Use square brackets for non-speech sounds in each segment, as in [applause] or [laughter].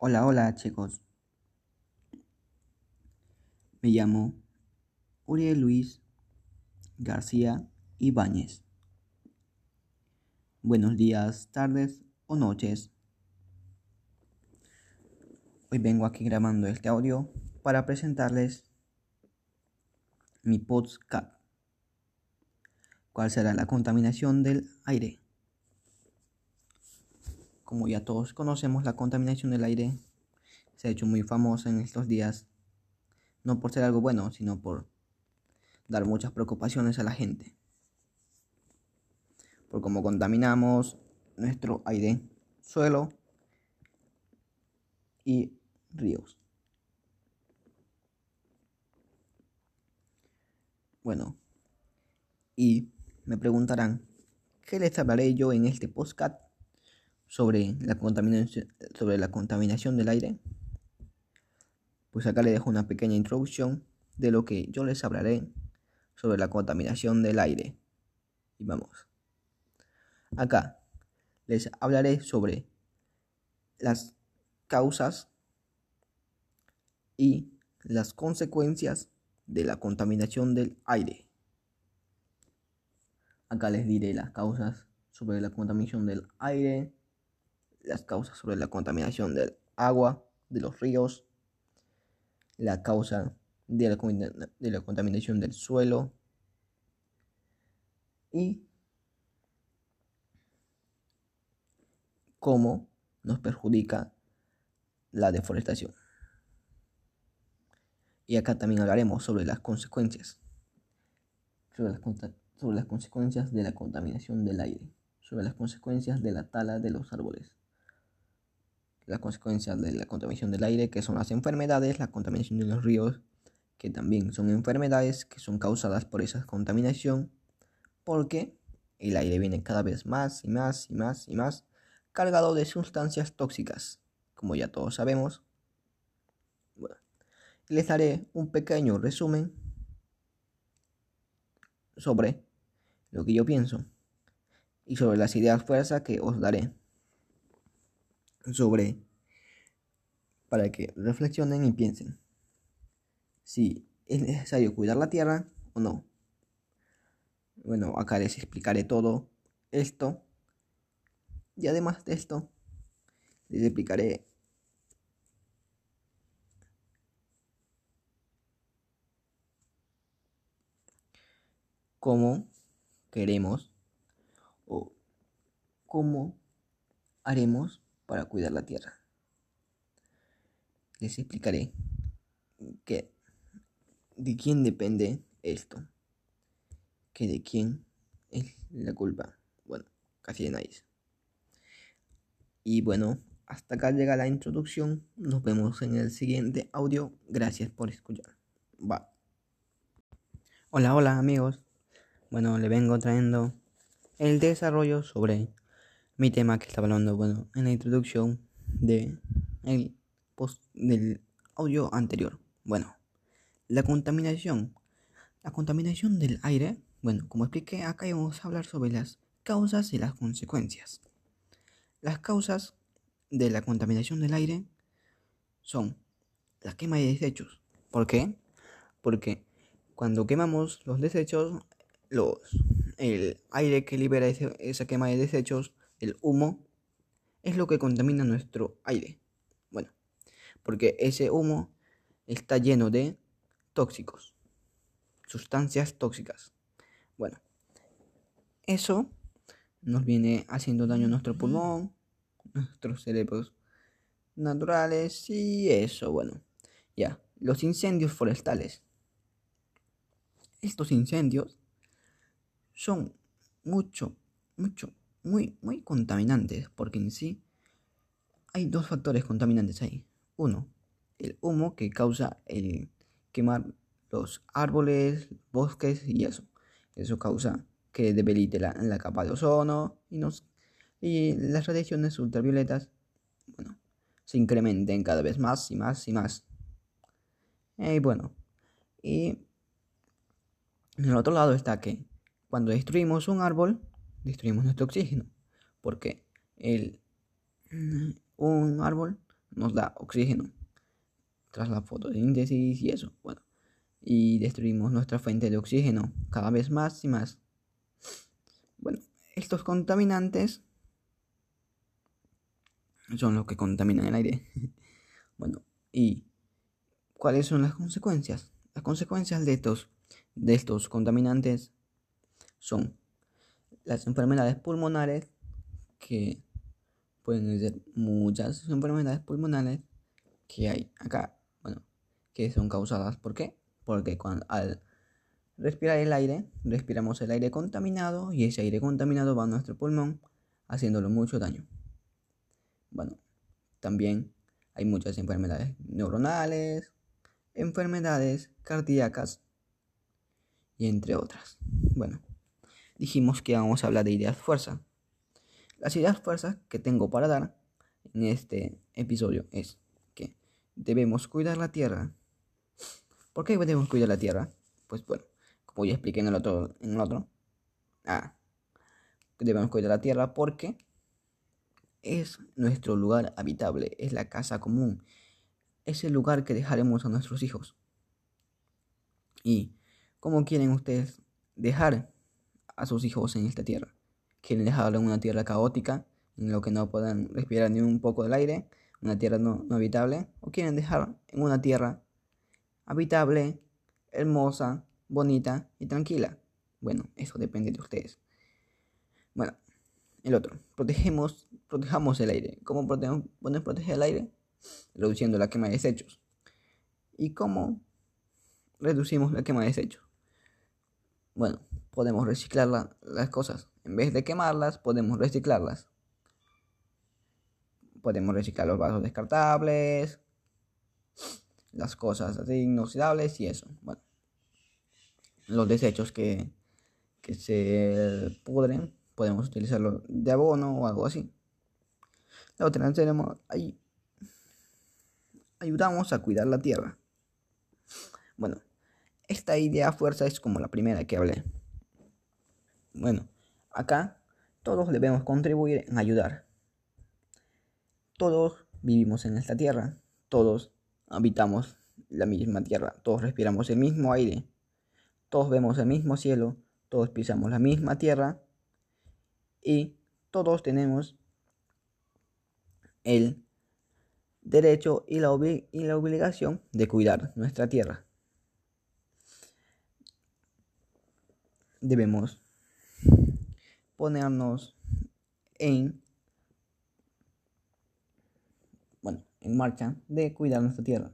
Hola, hola chicos. Me llamo Uriel Luis García Ibáñez. Buenos días, tardes o noches. Hoy vengo aquí grabando este audio para presentarles mi podcast. ¿Cuál será la contaminación del aire? Como ya todos conocemos, la contaminación del aire se ha hecho muy famosa en estos días, no por ser algo bueno, sino por dar muchas preocupaciones a la gente. Por cómo contaminamos nuestro aire, suelo y ríos. Bueno, y me preguntarán, ¿qué les hablaré yo en este podcast? Sobre la contaminación, sobre la contaminación del aire, pues acá les dejo una pequeña introducción de lo que yo les hablaré sobre la contaminación del aire. Y vamos. Acá les hablaré sobre las causas y las consecuencias de la contaminación del aire. Acá les diré las causas sobre la contaminación del aire, las causas sobre la contaminación del agua, de los ríos, la causa de la, contaminación del suelo y cómo nos perjudica la deforestación. Y acá también hablaremos sobre las consecuencias, sobre las consecuencias de la contaminación del aire, sobre las consecuencias de la tala de los árboles las consecuencias de la contaminación del aire, que son las enfermedades, la contaminación de los ríos, que también son enfermedades que son causadas por esa contaminación, porque el aire viene cada vez más y más y más y más cargado de sustancias tóxicas, como ya todos sabemos. Les daré un pequeño resumen sobre lo que yo pienso y sobre las ideas fuerza que os daré sobre para que reflexionen y piensen si es necesario cuidar la tierra o no. Bueno, acá les explicaré todo esto. Y además de esto, les explicaré cómo queremos o cómo haremos para cuidar la tierra. Les explicaré que de quién depende esto, que de quién es la culpa. Bueno, casi de nadie. Y bueno, hasta acá llega la introducción. Nos vemos en el siguiente audio. Gracias por escuchar. Hola, hola amigos. Bueno, le vengo trayendo el desarrollo sobre mi tema que estaba hablando, bueno, en la introducción de el post del audio anterior. Bueno, la contaminación. La contaminación del aire, bueno, como expliqué, acá vamos a hablar sobre las causas y las consecuencias. Las causas de la contaminación del aire son la quema de desechos. ¿Por qué? Porque cuando quemamos los desechos, los, el aire que libera esa quema de desechos el humo, es lo que contamina nuestro aire. Bueno, porque ese humo está lleno de tóxicos, sustancias tóxicas. Bueno, eso nos viene haciendo daño a nuestro pulmón, nuestros cerebros naturales y eso, bueno, ya, los incendios forestales. Estos incendios son mucho, mucho, muy, muy contaminantes, porque en sí hay dos factores contaminantes ahí. Uno, el humo que causa el quemar los árboles, bosques y eso. Eso causa que debilite la, la capa de ozono y, nos, y las radiaciones ultravioletas bueno, se incrementen cada vez más y más y más. Y bueno, y en el otro lado está que cuando destruimos un árbol, destruimos nuestro oxígeno. Porque el, un árbol nos da oxígeno tras la fotosíntesis y eso. Bueno, y destruimos nuestra fuente de oxígeno cada vez más y más. Bueno, estos contaminantes son los que contaminan el aire. [laughs] bueno, ¿y cuáles son las consecuencias? Las consecuencias de estos, de estos contaminantes son las enfermedades pulmonares, que pueden ser muchas enfermedades pulmonares que hay acá, bueno, que son causadas por qué? Porque cuando, al respirar el aire, respiramos el aire contaminado y ese aire contaminado va a nuestro pulmón haciéndolo mucho daño. Bueno, también hay muchas enfermedades neuronales, enfermedades cardíacas y entre otras. Bueno, dijimos que vamos a hablar de ideas fuerza. Las ideas fuerzas que tengo para dar en este episodio es que debemos cuidar la tierra. ¿Por qué debemos cuidar la tierra? Pues bueno, como ya expliqué en el otro, en el otro. Ah, debemos cuidar la tierra porque es nuestro lugar habitable, es la casa común, es el lugar que dejaremos a nuestros hijos. ¿Y cómo quieren ustedes dejar a sus hijos en esta tierra? ¿Quieren dejarlo en una tierra caótica, en lo que no puedan respirar ni un poco del aire, una tierra no, habitable? ¿O quieren dejar en una tierra habitable, hermosa, bonita y tranquila? Bueno, eso depende de ustedes. Bueno, el otro, protegemos, protejamos el aire. ¿Cómo podemos proteger el aire? Reduciendo la quema de desechos. ¿Y cómo reducimos la quema de desechos? Bueno, podemos reciclar las cosas. En vez de quemarlas, podemos reciclarlas. Podemos reciclar los vasos descartables, las cosas así inoxidables y eso. Bueno, los desechos que, que se pudren podemos utilizarlo de abono o algo así. Otra tenemos ahí. Ayudamos a cuidar la tierra. Bueno, esta idea fuerza es como la primera que hablé. Bueno, acá todos debemos contribuir en ayudar. Todos vivimos en esta tierra, todos habitamos la misma tierra, todos respiramos el mismo aire, todos vemos el mismo cielo, todos pisamos la misma tierra y todos tenemos el derecho y la, obligación de cuidar nuestra tierra. Debemos ponernos en bueno, en marcha de cuidar nuestra tierra.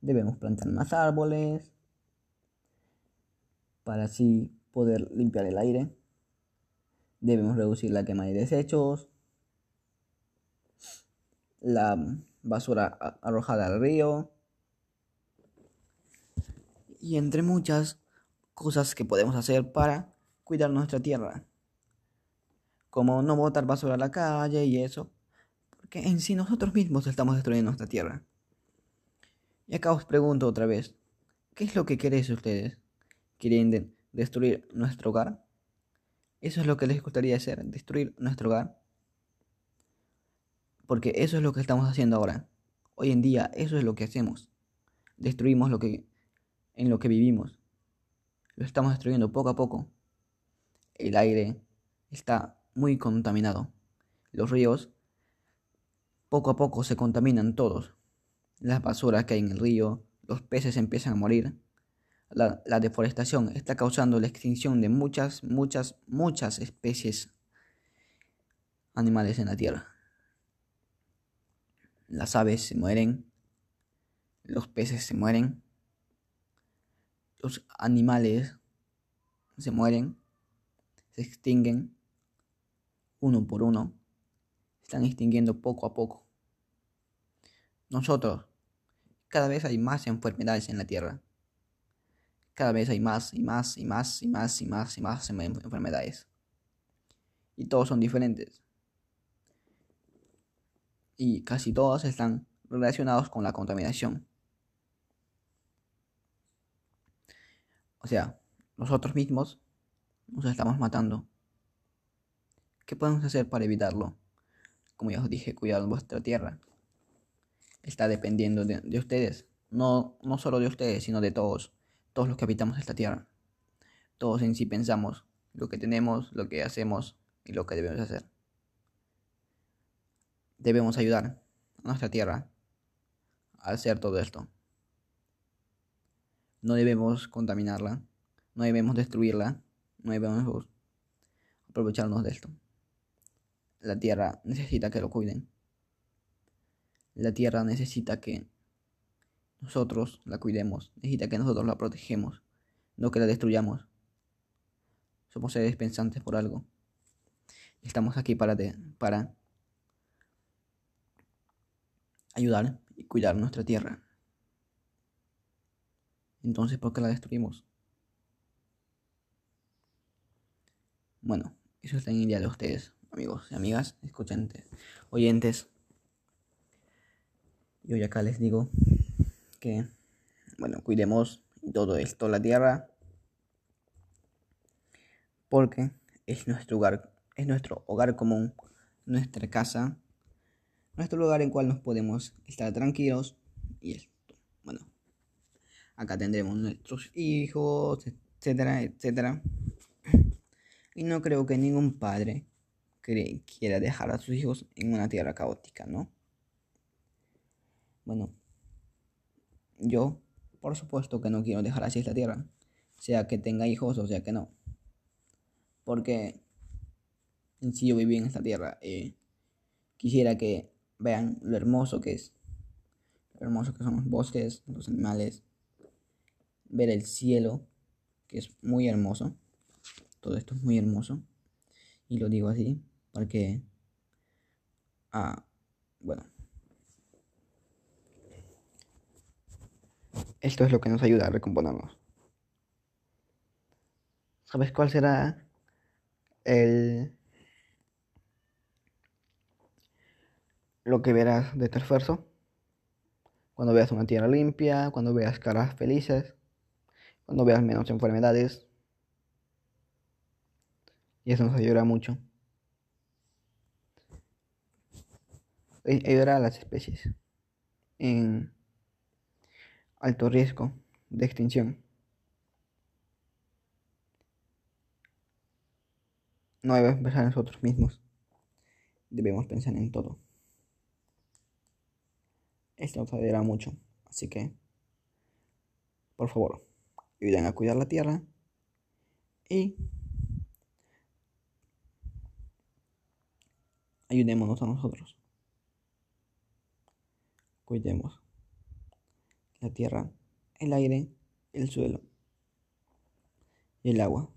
Debemos plantar más árboles para así poder limpiar el aire. Debemos reducir la quema de desechos, la basura arrojada al río. Y entre muchas cosas que podemos hacer para cuidar nuestra tierra. Como no botar basura a la calle y eso, porque en sí nosotros mismos estamos destruyendo nuestra tierra. Y acá os pregunto otra vez, ¿qué es lo que queréis ustedes? ¿Quieren destruir nuestro hogar? Eso es lo que les gustaría hacer, destruir nuestro hogar. Porque eso es lo que estamos haciendo ahora. Hoy en día eso es lo que hacemos. Destruimos lo que en lo que vivimos. Lo estamos destruyendo poco a poco. El aire está muy contaminado. Los ríos poco a poco se contaminan todos. Las basuras que hay en el río, los peces empiezan a morir la, deforestación está causando la extinción de muchas, muchas, muchas especies animales en la Tierra. Las aves se mueren, los peces se mueren, los animales se mueren, se extinguen uno por uno, están extinguiendo poco a poco. Nosotros, cada vez hay más enfermedades en la Tierra cada vez hay más y más y más y más y más y más enfermedades. Y todos son diferentes. Y casi todos están relacionados con la contaminación. O sea, nosotros mismos nos estamos matando. ¿Qué podemos hacer para evitarlo? Como ya os dije, cuidar vuestra tierra. está dependiendo de, de ustedes. No, no solo de ustedes, sino de todos, todos los que habitamos esta tierra. Todos en sí pensamos lo que tenemos, lo que hacemos y lo que debemos hacer. Debemos ayudar a nuestra tierra a hacer todo esto. No debemos contaminarla, no debemos destruirla, no debemos aprovecharnos de esto. La tierra necesita que lo cuiden. La tierra necesita que nosotros la cuidemos, necesita que nosotros la protegemos, no que la destruyamos. Somos seres pensantes por algo. Estamos aquí para, para ayudar y cuidar nuestra tierra. Entonces, ¿por qué la destruimos? Bueno, eso está en idea de ustedes, amigos y amigas, escuchantes, oyentes. Y hoy acá les digo que, bueno, cuidemos todo esto, la tierra, porque es nuestro hogar, es nuestro hogar común, nuestra casa, nuestro lugar en cual nos podemos estar tranquilos y esto. Bueno, acá tendremos nuestros hijos, etcétera, etcétera. Y no creo que ningún padre quiera dejar a sus hijos en una tierra caótica, ¿no? Bueno, yo, por supuesto que no quiero dejar así esta tierra, sea que tenga hijos o sea que no. Porque si yo viví en esta tierra, eh, quisiera que vean lo hermoso que es, lo hermoso que son los bosques, los animales, ver el cielo, que es muy hermoso. Todo esto es muy hermoso. Y lo digo así porque, ah, bueno, esto es lo que nos ayuda a recomponernos. ¿Sabes cuál será el lo que verás de este esfuerzo? Cuando veas una tierra limpia, cuando veas caras felices, cuando veas menos enfermedades. Y eso nos ayudará mucho. Ayudará a las especies en alto riesgo de extinción. No debemos pensar en nosotros mismos. Debemos pensar en todo. Esto nos ayudará mucho. Así que, por favor, ayuden a cuidar la tierra y ayudémonos a nosotros. Cuidemos la tierra, el aire, el suelo y el agua.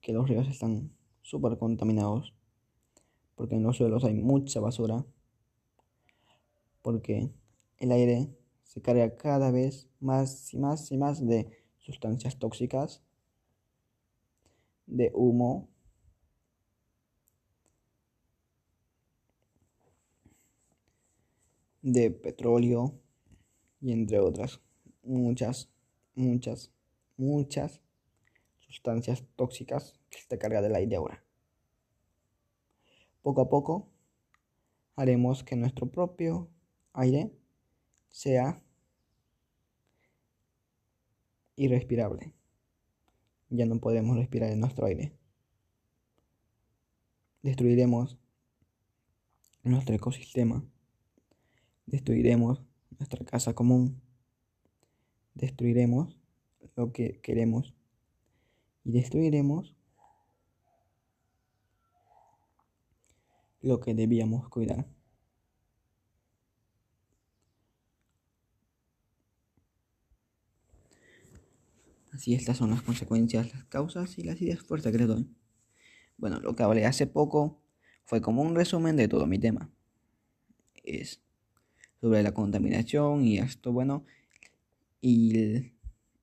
Que los ríos están súper contaminados porque en los suelos hay mucha basura porque el aire se carga cada vez más y más y más de sustancias tóxicas, de humo, de petróleo y entre otras muchas, muchas, muchas sustancias tóxicas que está carga del aire ahora. Poco a poco haremos que nuestro propio aire sea irrespirable. Ya no podemos respirar en nuestro aire. Destruiremos nuestro ecosistema. Destruiremos nuestra casa común. Destruiremos lo que queremos. Y destruiremos lo que debíamos cuidar. Así estas son las consecuencias, las causas y las ideas fuertes que les doy. Bueno, lo que hablé hace poco fue como un resumen de todo mi tema. Es sobre la contaminación y esto, bueno, y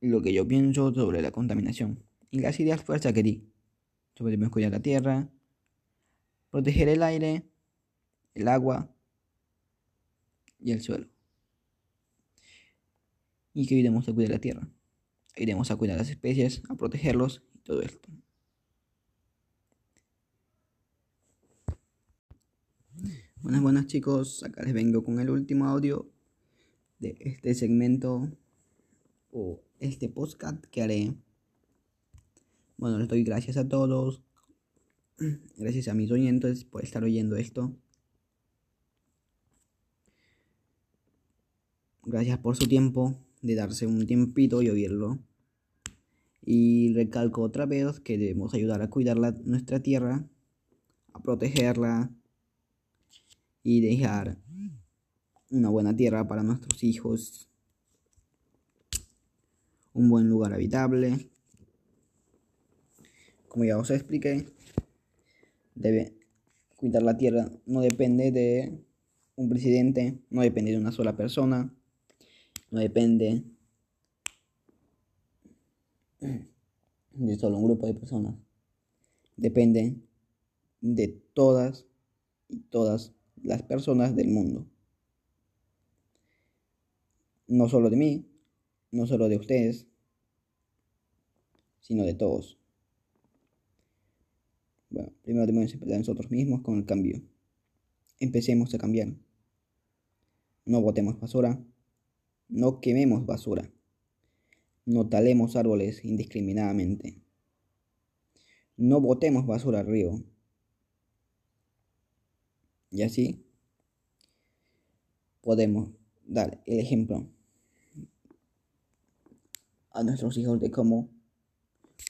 lo que yo pienso sobre la contaminación. Y las ideas fuertes que di. Sobre cuidar la tierra, proteger el aire, el agua y el suelo. Y que ayudemos a cuidar la tierra iremos a cuidar las especies, a protegerlos y todo esto. Buenas, buenas chicos, acá les vengo con el último audio de este segmento o este podcast que haré. Bueno, les doy gracias a todos, gracias a mis oyentes por estar oyendo esto. Gracias por su tiempo, de darse un tiempito y oírlo. Y recalco otra vez que debemos ayudar a cuidar nuestra tierra, a protegerla y dejar una buena tierra para nuestros hijos, un buen lugar habitable. Como ya os expliqué, debe cuidar la tierra no depende de un presidente, no depende de una sola persona, no depende de solo un grupo de personas. Depende de todas y todas las personas del mundo. No solo de mí, no solo de ustedes, sino de todos. Bueno, primero debemos empezar nosotros mismos con el cambio. Empecemos a cambiar. No botemos basura. No quememos basura. No talemos árboles indiscriminadamente. No botemos basura al río. Y así podemos dar el ejemplo a nuestros hijos de cómo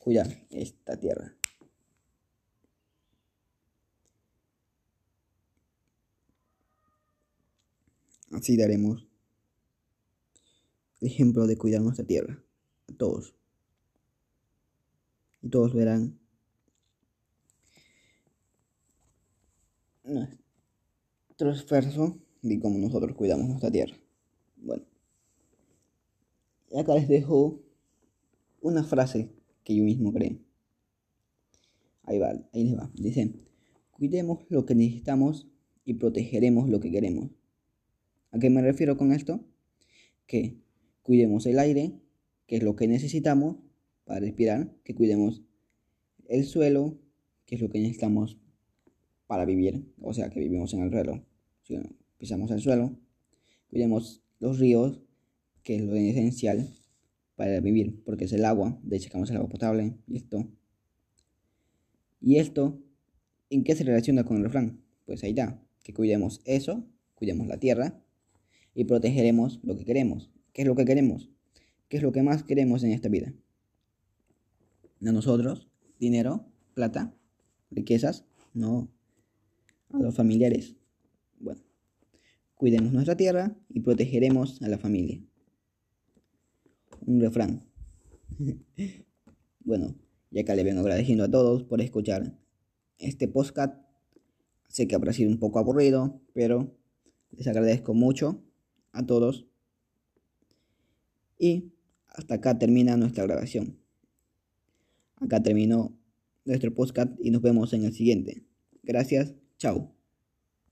cuidar esta tierra. Así daremos el ejemplo de cuidar nuestra tierra a todos. Y todos verán nuestro esfuerzo de cómo nosotros cuidamos nuestra tierra. Bueno, y acá les dejo una frase que yo mismo creé. Ahí va, ahí les va. Dice, cuidemos lo que necesitamos y protegeremos lo que queremos. ¿A qué me refiero con esto? Que cuidemos el aire, que es lo que necesitamos para respirar, que cuidemos el suelo, que es lo que necesitamos para vivir, o sea, que vivimos en el si pisamos el suelo, cuidemos los ríos, que es lo esencial para vivir, porque es el agua, de hecho, el agua potable, y esto. ¿Y esto en qué se relaciona con el refrán? Pues ahí está, que cuidemos eso, cuidemos la tierra y protegeremos lo que queremos, ¿Qué es lo que queremos? ¿Qué es lo que más queremos en esta vida? A nosotros, dinero, plata, riquezas, no a los familiares. Bueno, cuidemos nuestra tierra y protegeremos a la familia. Un refrán. [laughs] bueno, ya acá le vengo agradeciendo a todos por escuchar este podcast. Sé que habrá sido un poco aburrido, pero les agradezco mucho a todos y hasta acá termina nuestra grabación. Acá terminó nuestro podcast y nos vemos en el siguiente. Gracias, chao.